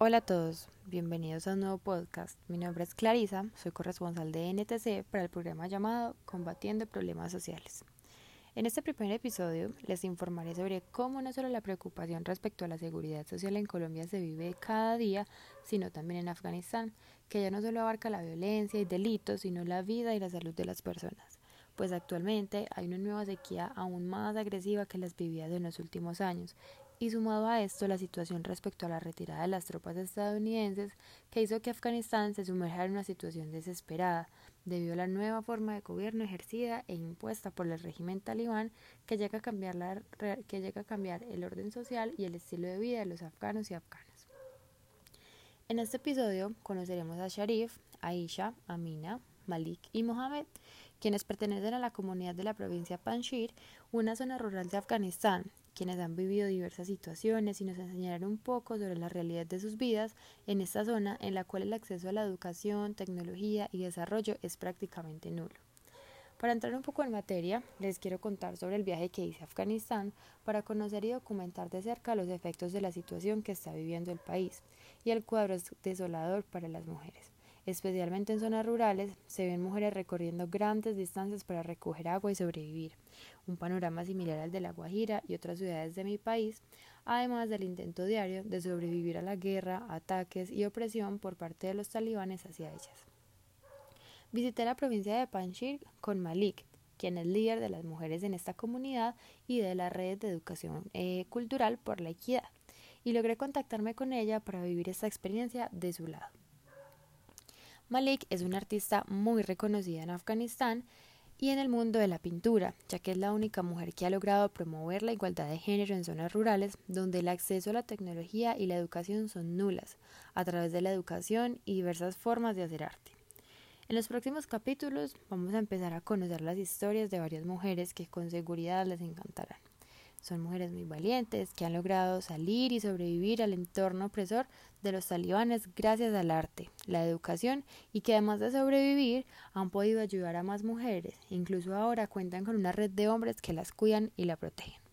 Hola a todos, bienvenidos a un nuevo podcast. Mi nombre es Clarisa, soy corresponsal de NTC para el programa llamado Combatiendo Problemas Sociales. En este primer episodio les informaré sobre cómo no solo la preocupación respecto a la seguridad social en Colombia se vive cada día, sino también en Afganistán, que ya no solo abarca la violencia y delitos, sino la vida y la salud de las personas, pues actualmente hay una nueva sequía aún más agresiva que las vividas en los últimos años, y sumado a esto la situación respecto a la retirada de las tropas estadounidenses que hizo que Afganistán se sumergiera en una situación desesperada debido a la nueva forma de gobierno ejercida e impuesta por el régimen talibán que llega a cambiar, la, que llega a cambiar el orden social y el estilo de vida de los afganos y afganas. En este episodio conoceremos a Sharif, Aisha, Amina, Malik y Mohamed, quienes pertenecen a la comunidad de la provincia Panjshir, una zona rural de Afganistán, quienes han vivido diversas situaciones y nos enseñarán un poco sobre la realidad de sus vidas en esta zona en la cual el acceso a la educación, tecnología y desarrollo es prácticamente nulo. Para entrar un poco en materia, les quiero contar sobre el viaje que hice a Afganistán para conocer y documentar de cerca los efectos de la situación que está viviendo el país y el cuadro es desolador para las mujeres. Especialmente en zonas rurales, se ven mujeres recorriendo grandes distancias para recoger agua y sobrevivir, un panorama similar al de La Guajira y otras ciudades de mi país, además del intento diario de sobrevivir a la guerra, ataques y opresión por parte de los talibanes hacia ellas. Visité la provincia de Panjshir con Malik, quien es líder de las mujeres en esta comunidad y de la red de educación eh, cultural por la equidad, y logré contactarme con ella para vivir esta experiencia de su lado. Malik es una artista muy reconocida en Afganistán y en el mundo de la pintura, ya que es la única mujer que ha logrado promover la igualdad de género en zonas rurales donde el acceso a la tecnología y la educación son nulas, a través de la educación y diversas formas de hacer arte. En los próximos capítulos vamos a empezar a conocer las historias de varias mujeres que con seguridad les encantarán. Son mujeres muy valientes que han logrado salir y sobrevivir al entorno opresor de los talibanes gracias al arte, la educación y que además de sobrevivir han podido ayudar a más mujeres. Incluso ahora cuentan con una red de hombres que las cuidan y la protegen.